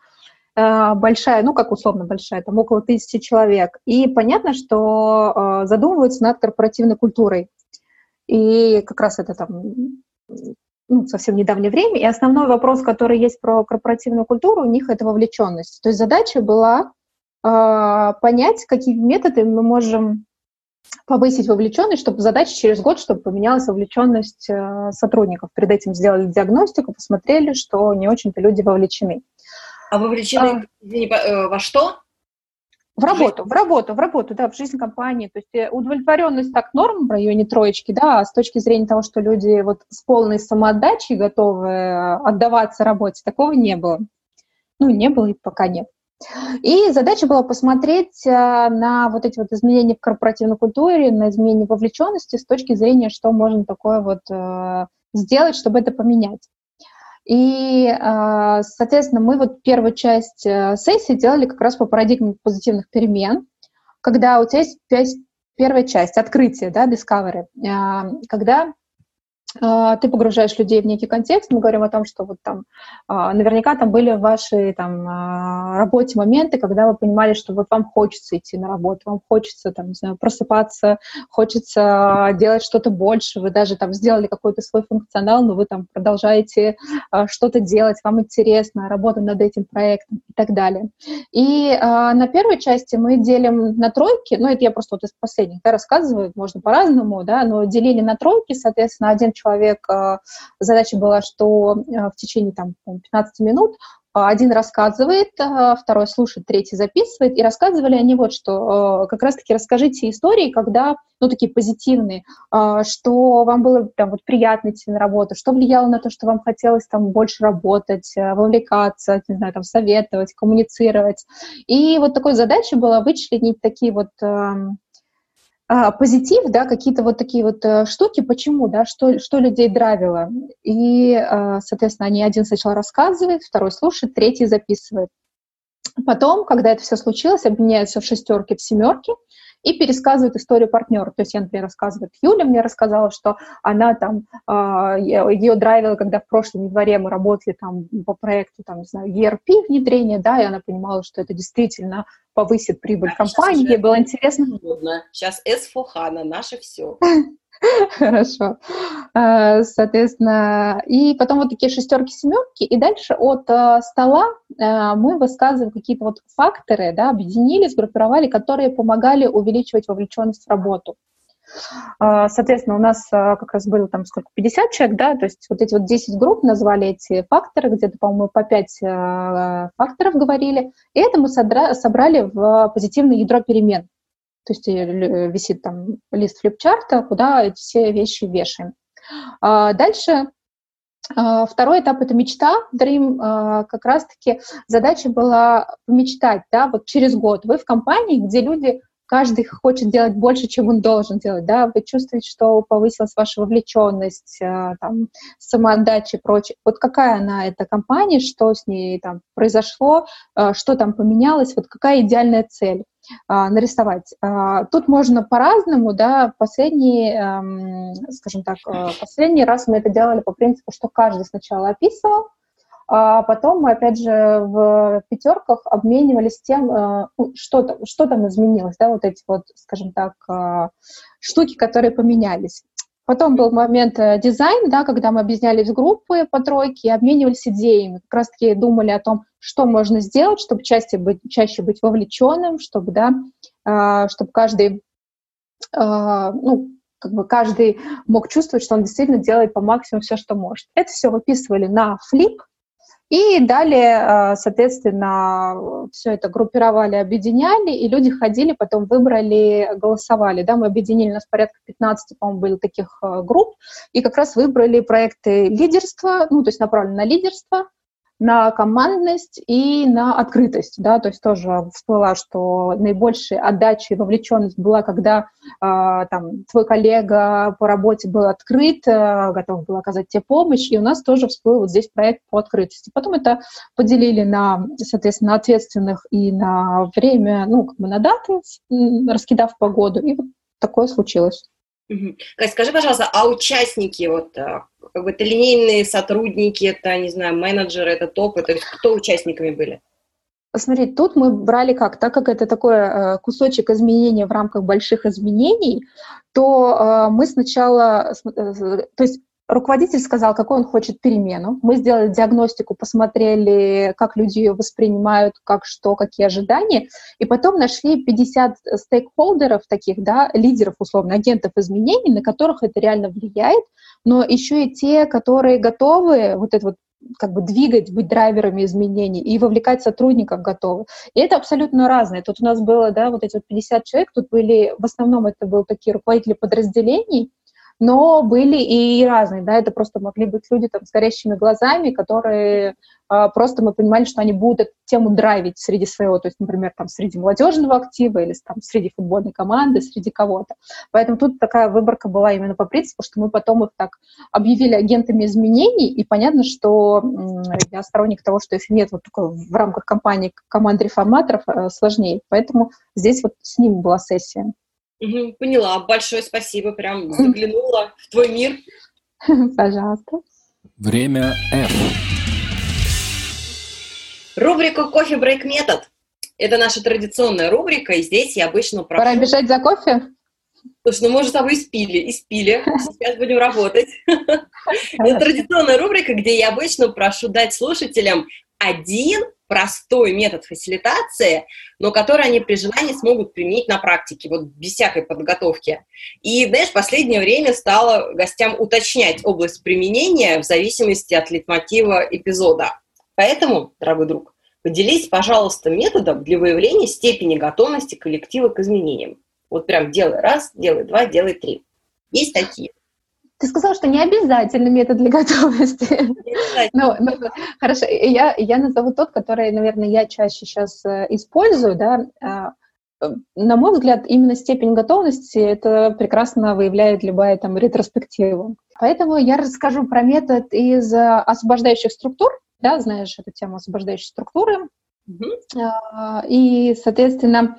э, большая, ну как условно большая, там около тысячи человек, и понятно, что э, задумываются над корпоративной культурой, и как раз это там ну, совсем недавнее время. И основной вопрос, который есть про корпоративную культуру, у них это вовлеченность. То есть задача была э, понять, какие методы мы можем повысить вовлеченность, чтобы задача через год, чтобы поменялась вовлеченность э, сотрудников. Перед этим сделали диагностику, посмотрели, что не очень-то люди вовлечены. А вовлечены, а, извини, э, во что? В работу, в работу, в работу, да, в жизнь компании. То есть э, удовлетворенность так норм в районе троечки, да, а с точки зрения того, что люди вот с полной самоотдачей готовы э, отдаваться работе, такого не было. Ну, не было и пока нет. И задача была посмотреть э, на вот эти вот изменения в корпоративной культуре, на изменения вовлеченности с точки зрения, что можно такое вот сделать, чтобы это поменять. И, а, соответственно, мы вот первую часть э, сессии делали как раз по парадигме позитивных перемен, когда у тебя есть первая часть, открытие, да, discovery, а, когда ты погружаешь людей в некий контекст, мы говорим о том, что вот там а, наверняка там были в вашей там а, работе моменты, когда вы понимали, что вот вам хочется идти на работу, вам хочется там, не знаю, просыпаться, хочется делать что-то больше, вы даже там сделали какой-то свой функционал, но вы там продолжаете что-то делать, вам интересно, работа над этим проектом и так далее. И на первой части мы делим на тройки, ну это я просто вот из последних да, рассказываю, можно по-разному, да, но делили на тройки, соответственно, один человек человек, э, задача была, что э, в течение там, 15 минут один рассказывает, э, второй слушает, третий записывает, и рассказывали они вот что. Как раз-таки расскажите истории, когда, ну, такие позитивные, что вам было там вот приятно идти на работу, что влияло на то, что вам хотелось там больше работать, вовлекаться, не знаю, там советовать, коммуницировать. И вот такой задачей была вычленить такие вот эм, а, позитив, да, какие-то вот такие вот а, штуки, почему, да, что, что людей драйвило. И, а, соответственно, они один сначала рассказывает, второй слушает, третий записывает. Потом, когда это все случилось, обменяются в шестерки, в семерки, и пересказывает историю партнера. То есть я, например, рассказываю, Юля мне рассказала, что она там, э, ее драйвила, когда в прошлом январе мы работали там по проекту, там, не знаю, ERP внедрения, да, и она понимала, что это действительно повысит прибыль а компании, ей было интересно. Сейчас S4HANA, наше все. Хорошо. А, соответственно, и потом вот такие шестерки, семерки, и дальше от э, стола э, мы высказываем какие-то вот факторы, да, объединили, сгруппировали, которые помогали увеличивать вовлеченность в работу. Соответственно, у нас э, как раз было там сколько, 50 человек, да, то есть вот эти вот 10 групп назвали эти факторы, где-то, по-моему, по 5 факторов говорили, и это мы собрали в позитивное ядро перемен. То есть э, висит там лист флипчарта, куда эти все вещи вешаем. А дальше а, Второй этап — это мечта, Dream. А, как раз-таки задача была помечтать, да, вот через год вы в компании, где люди каждый хочет делать больше, чем он должен делать, да, вы чувствуете, что повысилась ваша вовлеченность, там, самоотдача и прочее. Вот какая она, эта компания, что с ней там произошло, что там поменялось, вот какая идеальная цель а, нарисовать. Тут можно по-разному, да, последний, эм, скажем так, э, последний раз мы это делали по принципу, что каждый сначала описывал, а потом мы, опять же, в пятерках обменивались тем, э, ну, что, там, что там изменилось, да, вот эти вот, скажем так, э, штуки, которые поменялись. Потом был момент э, дизайн, да, когда мы объединялись в группы по тройке и обменивались идеями. Как раз-таки думали о том, что можно сделать, чтобы чаще быть, чаще быть вовлеченным, чтобы, да, чтобы каждый, ну, как бы каждый мог чувствовать, что он действительно делает по максимуму все, что может. Это все выписывали на флип, и далее, а, соответственно, все это группировали, объединяли, и люди ходили, потом выбрали, голосовали. Да, мы объединили, у нас порядка 15, по-моему, было таких а, групп, и как раз выбрали проекты лидерства, ну, то есть направлены на лидерство, на командность и на открытость, да, то есть тоже всплыла, что наибольшая отдача и вовлеченность была, когда э, там твой коллега по работе был открыт, э, готов был оказать тебе помощь, и у нас тоже всплыл вот здесь проект по открытости. Потом это поделили на, соответственно, ответственных и на время, ну, как бы на даты, раскидав погоду, и вот такое случилось. Угу. Кать, скажи, пожалуйста, а участники, вот, э, как бы это линейные сотрудники, это, не знаю, менеджеры, это топы, то есть кто участниками были? Смотри, тут мы брали как, так как это такой э, кусочек изменения в рамках больших изменений, то э, мы сначала, то есть Руководитель сказал, какой он хочет перемену. Мы сделали диагностику, посмотрели, как люди ее воспринимают, как что, какие ожидания. И потом нашли 50 стейкхолдеров таких, да, лидеров, условно, агентов изменений, на которых это реально влияет, но еще и те, которые готовы вот это вот как бы двигать, быть драйверами изменений и вовлекать сотрудников готовы. И это абсолютно разное. Тут у нас было, да, вот эти вот 50 человек, тут были, в основном это были такие руководители подразделений, но были и разные, да, это просто могли быть люди там с горящими глазами, которые а, просто мы понимали, что они будут эту тему драйвить среди своего, то есть, например, там среди молодежного актива или там среди футбольной команды, среди кого-то. Поэтому тут такая выборка была именно по принципу, что мы потом их так объявили агентами изменений, и понятно, что я сторонник того, что если нет вот такой в рамках компании команды реформаторов, э, сложнее. Поэтому здесь вот с ними была сессия. Угу, поняла. Большое спасибо. Прям заглянула в твой мир. Пожалуйста. Время F. Рубрика «Кофе брейк метод». Это наша традиционная рубрика, и здесь я обычно прошу... Пора бежать за кофе? Слушай, ну мы же с тобой испили, испили. Сейчас будем работать. Это традиционная рубрика, где я обычно прошу дать слушателям один простой метод фасилитации, но который они при желании смогут применить на практике, вот без всякой подготовки. И, знаешь, в последнее время стала гостям уточнять область применения в зависимости от литмотива эпизода. Поэтому, дорогой друг, поделись, пожалуйста, методом для выявления степени готовности коллектива к изменениям. Вот прям делай раз, делай два, делай три. Есть такие. Ты сказал, что не обязательно метод для готовности. ну, ну, хорошо, я, я назову тот, который, наверное, я чаще сейчас э, использую, да, а, на мой взгляд, именно степень готовности это прекрасно выявляет любая там ретроспектива. Поэтому я расскажу про метод из освобождающих структур, да, знаешь эту тему освобождающей структуры. Mm-hmm. И, соответственно,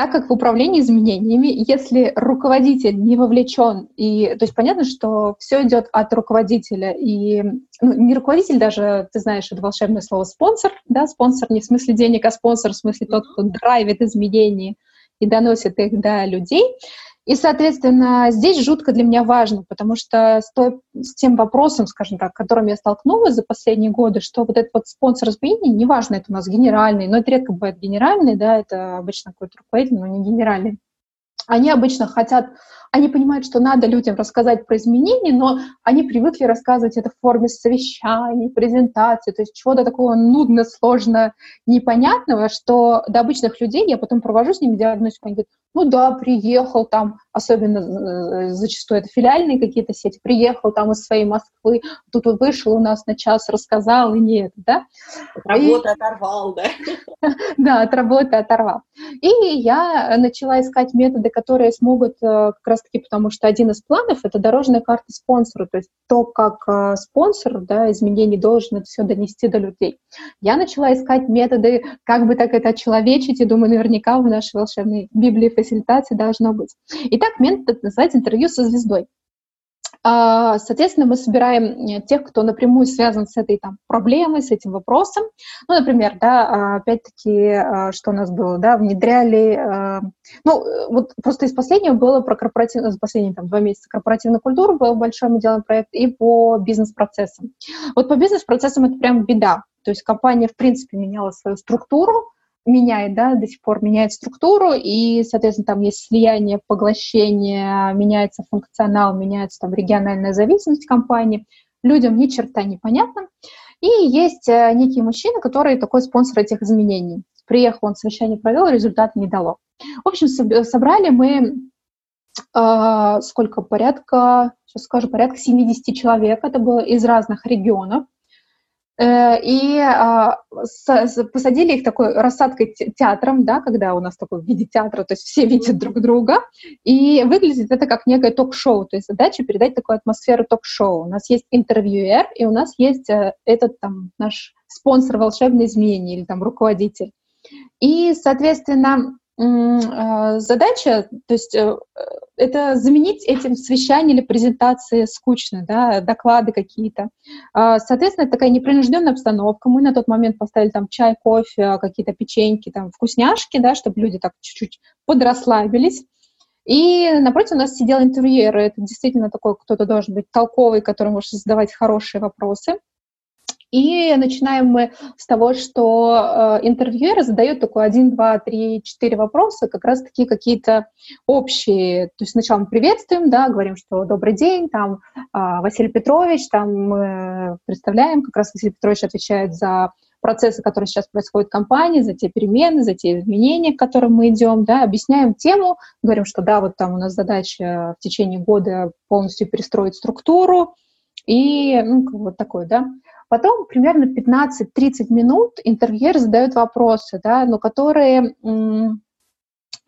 так как в управлении изменениями, если руководитель не вовлечен, и, то есть понятно, что все идет от руководителя, и ну, не руководитель даже, ты знаешь, это волшебное слово спонсор, да, спонсор не в смысле денег, а спонсор в смысле тот, кто драйвит изменения и доносит их до людей, и, соответственно, здесь жутко для меня важно, потому что с, той, с тем вопросом, скажем так, которым я столкнулась за последние годы, что вот этот вот спонсор изменений, неважно, это у нас генеральный, но это редко бывает генеральный, да, это обычно какой-то руководитель, но не генеральный, они обычно хотят они понимают, что надо людям рассказать про изменения, но они привыкли рассказывать это в форме совещаний, презентаций, то есть чего-то такого нудно, сложно, непонятного, что до обычных людей я потом провожу с ними диагностику, они говорят, ну да, приехал там, особенно э, зачастую это филиальные какие-то сети, приехал там из своей Москвы, тут вышел у нас на час, рассказал, и нет, да. От работы и... оторвал, да? Да, от работы оторвал. И я начала искать методы, которые смогут э, как раз раз-таки потому, что один из планов — это дорожная карта спонсора, то есть то, как э, спонсор да, изменений должен это все донести до людей. Я начала искать методы, как бы так это человечить, и думаю, наверняка в нашей волшебной Библии фасилитации должно быть. Итак, метод называется «Интервью со звездой». А, соответственно, мы собираем э, тех, кто напрямую связан с этой там, проблемой, с этим вопросом. Ну, например, да, а, опять-таки, а, что у нас было, да, внедряли, ну, вот просто из последнего было про корпоративную, за последние там, два месяца корпоративную культуру был большой мы делаем проект, и по бизнес-процессам. Вот по бизнес-процессам это прям беда. То есть компания, в принципе, меняла свою структуру, меняет, да, до сих пор меняет структуру, и, соответственно, там есть слияние, поглощение, меняется функционал, меняется там региональная зависимость компании. Людям ни черта не понятно. И есть э, некий мужчина, который такой спонсор этих изменений. Приехал, он совещание провел, результат не дало. В общем, собрали мы э, сколько, порядка, сейчас скажу, порядка 70 человек. Это было из разных регионов. Э, и а, посадили их такой рассадкой театром, да, когда у нас такой в виде театра, то есть все видят друг друга, и выглядит это как некое ток-шоу, то есть задача передать такую атмосферу ток-шоу. У нас есть интервьюер, и у нас есть э, этот там наш спонсор волшебной изменений или там руководитель. И, соответственно, задача, то есть э, это заменить этим совещания или презентации скучно, да, доклады какие-то. А, соответственно, это такая непринужденная обстановка. Мы на тот момент поставили там чай, кофе, какие-то печеньки, там вкусняшки, да, чтобы люди так чуть-чуть подрасслабились. И напротив у нас сидел интервьюер. Это действительно такой кто-то должен быть толковый, который может задавать хорошие вопросы. И начинаем мы с того, что э, интервьюер задает такой один, два, три, четыре вопроса, как раз такие какие-то общие. То есть сначала мы приветствуем, да, говорим, что добрый день, там э, Василий Петрович, там мы представляем, как раз Василий Петрович отвечает за процессы, которые сейчас происходят в компании, за те перемены, за те изменения, к которым мы идем, да, объясняем тему, говорим, что да, вот там у нас задача в течение года полностью перестроить структуру, и, ну, вот такой, да. Потом примерно 15-30 минут интервьюер задает вопросы, да, но которые,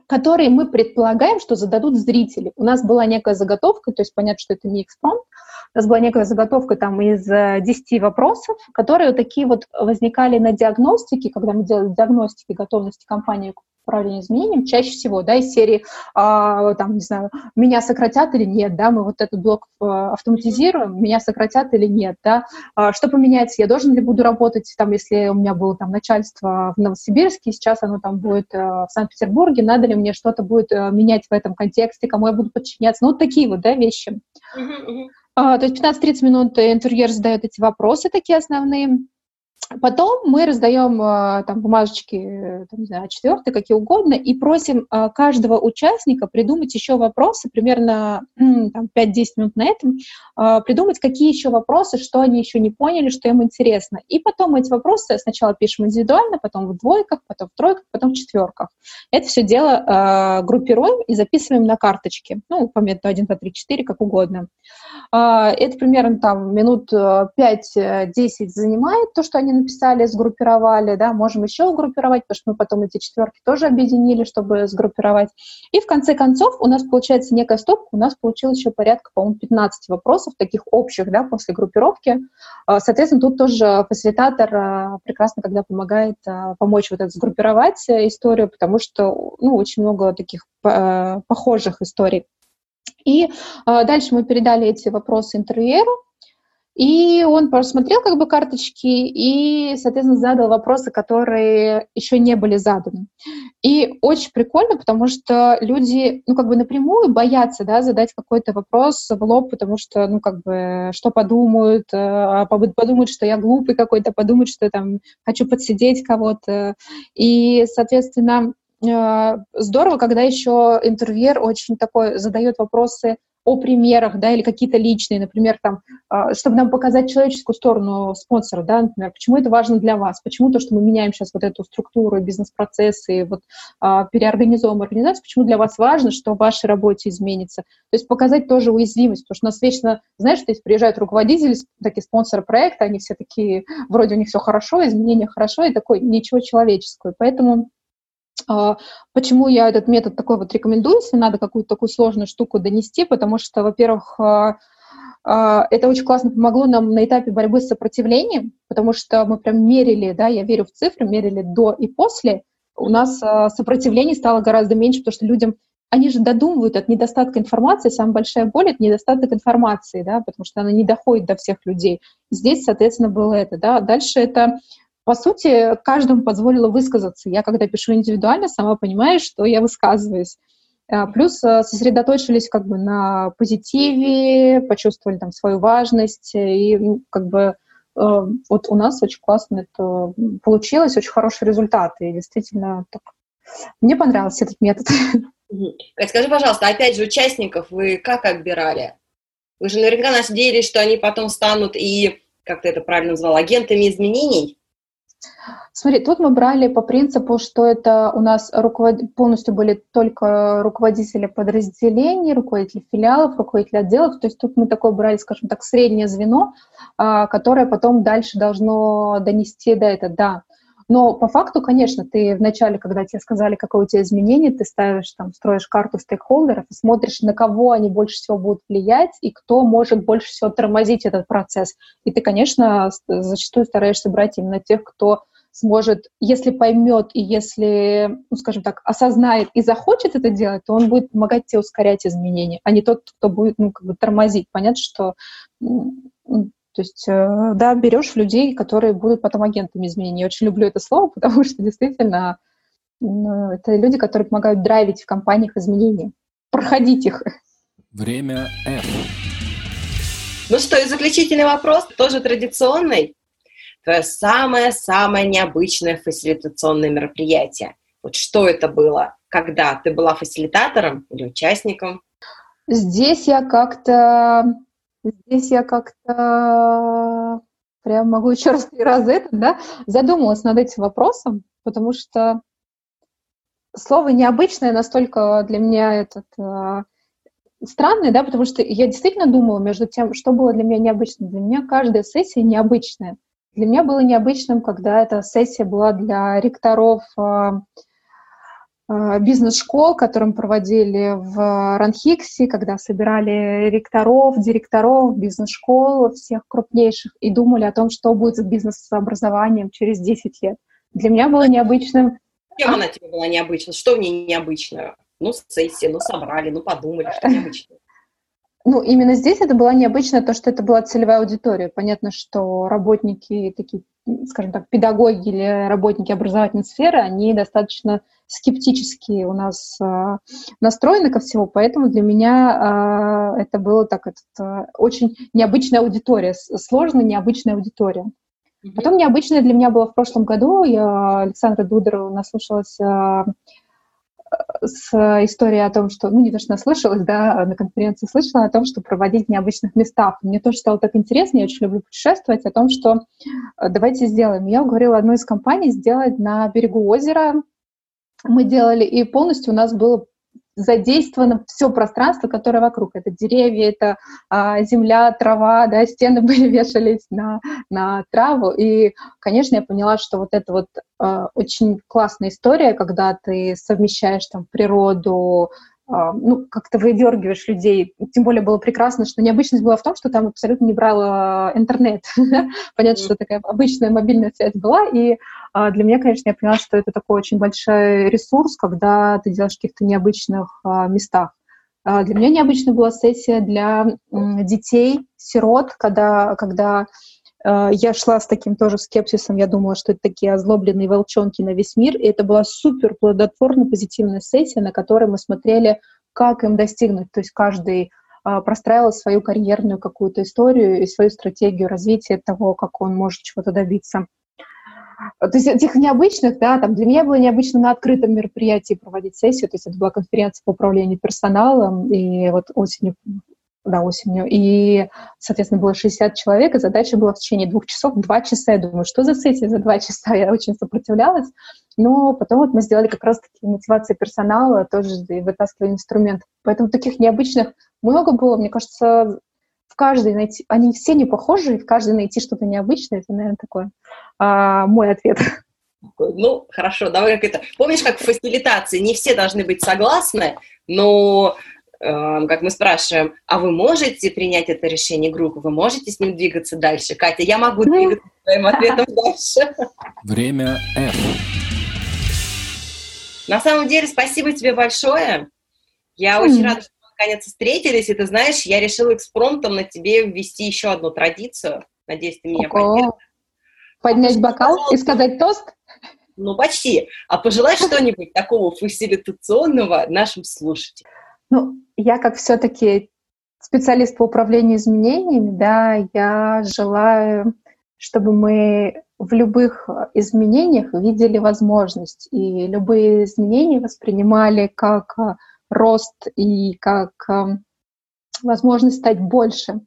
которые мы предполагаем, что зададут зрители. У нас была некая заготовка, то есть понятно, что это не экспромт, у нас была некая заготовка там из 10 вопросов, которые вот такие вот возникали на диагностике, когда мы делали диагностики готовности компании управления изменением чаще всего, да, из серии, а, там, не знаю, меня сократят или нет, да, мы вот этот блок э, автоматизируем, меня сократят или нет, да, а, что поменяется, я должен ли буду работать, там, если у меня было там начальство в Новосибирске, сейчас оно там будет э, в Санкт-Петербурге, надо ли мне что-то будет э, менять в этом контексте, кому я буду подчиняться, ну, вот такие вот, да, вещи. А, то есть 15-30 минут интерьер задает эти вопросы такие основные, Потом мы раздаем а, там бумажечки, там, не знаю, четвертые, какие угодно, и просим а, каждого участника придумать еще вопросы, примерно там, 5-10 минут на этом, придумать, какие еще вопросы, что они еще не поняли, что им интересно. И потом эти вопросы сначала пишем индивидуально, потом в двойках, потом в тройках, потом в четверках. Это все дело группируем и записываем на карточке. Ну, по методу 1, 2, 3, 4, как угодно. Это примерно там минут 5-10 занимает то, что они они написали, сгруппировали, да, можем еще группировать, потому что мы потом эти четверки тоже объединили, чтобы сгруппировать. И в конце концов у нас получается некая стопка, у нас получилось еще порядка, по-моему, 15 вопросов, таких общих, да, после группировки. А, соответственно, тут тоже фасилитатор а, прекрасно, когда помогает а, помочь вот это сгруппировать историю, потому что, ну, очень много таких похожих историй. И дальше мы передали эти вопросы интервьюеру, и он просмотрел как бы карточки и, соответственно, задал вопросы, которые еще не были заданы. И очень прикольно, потому что люди, ну, как бы напрямую боятся, да, задать какой-то вопрос в лоб, потому что, ну, как бы, что подумают, э, подумают, что я глупый какой-то, подумают, что я там хочу подсидеть кого-то. И, соответственно, э, здорово, когда еще интервьюер очень такой задает вопросы о примерах, да, или какие-то личные, например, там, а, чтобы нам показать человеческую сторону спонсора, да, например, почему это важно для вас, почему то, что мы меняем сейчас вот эту структуру, бизнес-процессы, вот а, переорганизовываем организацию, почему для вас важно, что в вашей работе изменится. То есть показать тоже уязвимость, потому что у нас вечно, знаешь, здесь приезжают руководители, такие спонсоры проекта, они все такие, вроде у них все хорошо, изменения хорошо, и такой ничего человеческого. Поэтому почему я этот метод такой вот рекомендую, если надо какую-то такую сложную штуку донести? Потому что, во-первых, а, а, это очень классно помогло нам на этапе борьбы с сопротивлением, потому что мы прям мерили, да, я верю в цифры, мерили до и после. У нас сопротивление стало гораздо меньше, потому что людям они же додумывают от недостатка информации. Самая большая боль — это недостаток информации, да, потому что она не доходит до всех людей. Здесь, соответственно, было это. Да. Дальше это по сути, каждому позволила высказаться. Я, когда пишу индивидуально, сама понимаю, что я высказываюсь. А, плюс э, сосредоточились как бы на позитиве, почувствовали там свою важность, и ну, как бы э, вот у нас очень классно это получилось, очень хороший результат, и действительно так. Мне понравился этот метод. Кать, скажи, пожалуйста, опять же, участников вы как отбирали? Вы же наверняка надеялись, что они потом станут и, как ты это правильно назвал, агентами изменений? Смотри, тут мы брали по принципу, что это у нас руковод... полностью были только руководители подразделений, руководители филиалов, руководители отделов. То есть тут мы такое брали, скажем так, среднее звено, а, которое потом дальше должно донести до этого. Да, но по факту, конечно, ты вначале, когда тебе сказали, какое у тебя изменение, ты ставишь, там, строишь карту стейкхолдеров смотришь, на кого они больше всего будут влиять и кто может больше всего тормозить этот процесс. И ты, конечно, зачастую стараешься брать именно тех, кто сможет, если поймет и если, ну, скажем так, осознает и захочет это делать, то он будет помогать тебе ускорять изменения, а не тот, кто будет, ну, как бы тормозить. Понятно, что то есть, э, да, берешь людей, которые будут потом агентами изменений. Я очень люблю это слово, потому что действительно ну, это люди, которые помогают драйвить в компаниях изменения, проходить их. Время F. Ну что, и заключительный вопрос, тоже традиционный. Твое самое-самое необычное фасилитационное мероприятие. Вот что это было? Когда? Ты была фасилитатором или участником? Здесь я как-то Здесь я как-то прям могу еще раз три раза это, да, задумалась над этим вопросом, потому что слово необычное настолько для меня этот э, странное, да, потому что я действительно думала между тем, что было для меня необычным. Для меня каждая сессия необычная. Для меня было необычным, когда эта сессия была для ректоров э, бизнес-школ, которые мы проводили в Ранхиксе, когда собирали ректоров, директоров бизнес-школ всех крупнейших и думали о том, что будет с бизнес-образованием через 10 лет. Для меня было необычным... Чем она тебе была необычна? Что в ней необычное? Ну, сессия, ну, собрали, ну, подумали, что необычное. Ну, именно здесь это было необычно, то, что это была целевая аудитория. Понятно, что работники, такие, скажем так, педагоги или работники образовательной сферы, они достаточно скептически у нас э, настроены ко всему, поэтому для меня э, это было так, это, э, очень необычная аудитория, сложная необычная аудитория. Потом необычная для меня была в прошлом году, я Александра Дудорова наслушалась с историей о том, что, ну, не то, что наслышалась, да, на конференции слышала о том, что проводить в необычных местах. Мне тоже стало так интересно, я очень люблю путешествовать, о том, что э, давайте сделаем. Я уговорила одну из компаний сделать на берегу озера мы делали, и полностью у нас было задействовано все пространство, которое вокруг. Это деревья, это а, земля, трава, да, стены были вешались на, на траву. И, конечно, я поняла, что вот это вот а, очень классная история, когда ты совмещаешь там природу, ну, как-то выдергиваешь людей. Тем более было прекрасно, что необычность была в том, что там абсолютно не брал а, интернет. Понятно, что такая обычная мобильная связь была, и а, для меня, конечно, я поняла, что это такой очень большой ресурс, когда ты делаешь в каких-то необычных местах. Для меня необычная была сессия для детей, сирот, когда, когда я шла с таким тоже скепсисом, я думала, что это такие озлобленные волчонки на весь мир, и это была супер плодотворная, позитивная сессия, на которой мы смотрели, как им достигнуть, то есть каждый а, простраивал свою карьерную какую-то историю и свою стратегию развития того, как он может чего-то добиться. То есть этих необычных, да, там для меня было необычно на открытом мероприятии проводить сессию, то есть это была конференция по управлению персоналом, и вот осенью да, осенью. И, соответственно, было 60 человек, и задача была в течение двух часов, два часа. Я думаю, что за сессия за два часа? Я очень сопротивлялась. Но потом вот мы сделали как раз-таки мотивацию персонала, тоже и вытаскивали инструмент. Поэтому таких необычных много было. Мне кажется, в каждой найти... Они все не похожи, и в каждой найти что-то необычное. Это, наверное, такой а, мой ответ. Ну, хорошо, давай как это... Помнишь, как в фасилитации не все должны быть согласны, но как мы спрашиваем, а вы можете принять это решение группы, вы можете с ним двигаться дальше? Катя, я могу ну. двигаться своим ответом дальше. Время F. На самом деле, спасибо тебе большое. Я mm. очень рада, что мы наконец встретились, и ты знаешь, я решила экспромтом на тебе ввести еще одну традицию. Надеюсь, ты меня поддержишь. Поднять бокал и сказать тост? Ну, почти. А пожелать что-нибудь такого фасилитационного нашим слушателям. Ну, я как все-таки специалист по управлению изменениями, да, я желаю, чтобы мы в любых изменениях видели возможность, и любые изменения воспринимали как рост и как возможность стать больше.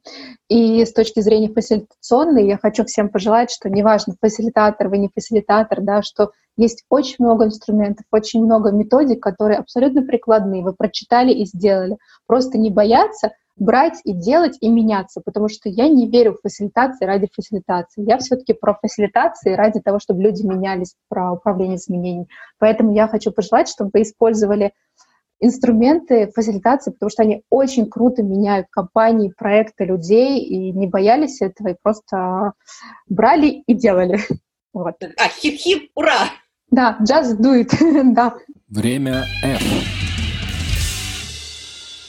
И с точки зрения фасилитационной я хочу всем пожелать, что неважно, фасилитатор вы не фасилитатор, да, что есть очень много инструментов, очень много методик, которые абсолютно прикладные, вы прочитали и сделали. Просто не бояться брать и делать и меняться, потому что я не верю в фасилитации ради фасилитации. Я все-таки про фасилитации ради того, чтобы люди менялись, про управление изменениями. Поэтому я хочу пожелать, чтобы вы использовали инструменты фасилитации, потому что они очень круто меняют компании, проекты людей, и не боялись этого, и просто брали и делали. Вот. А, хип-хип, ура! Да, just do it, да. Время F.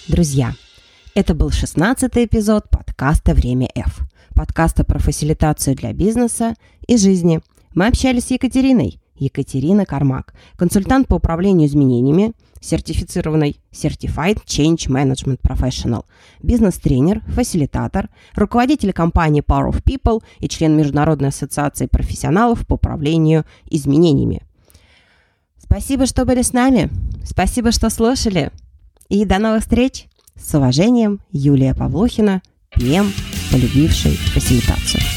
Друзья, это был шестнадцатый эпизод подкаста «Время F», подкаста про фасилитацию для бизнеса и жизни. Мы общались с Екатериной, Екатерина Кармак, консультант по управлению изменениями, сертифицированный Certified Change Management Professional, бизнес-тренер, фасилитатор, руководитель компании Power of People и член Международной ассоциации профессионалов по управлению изменениями. Спасибо, что были с нами. Спасибо, что слушали. И до новых встреч. С уважением, Юлия Павлухина, ПМ, полюбивший фасилитацию.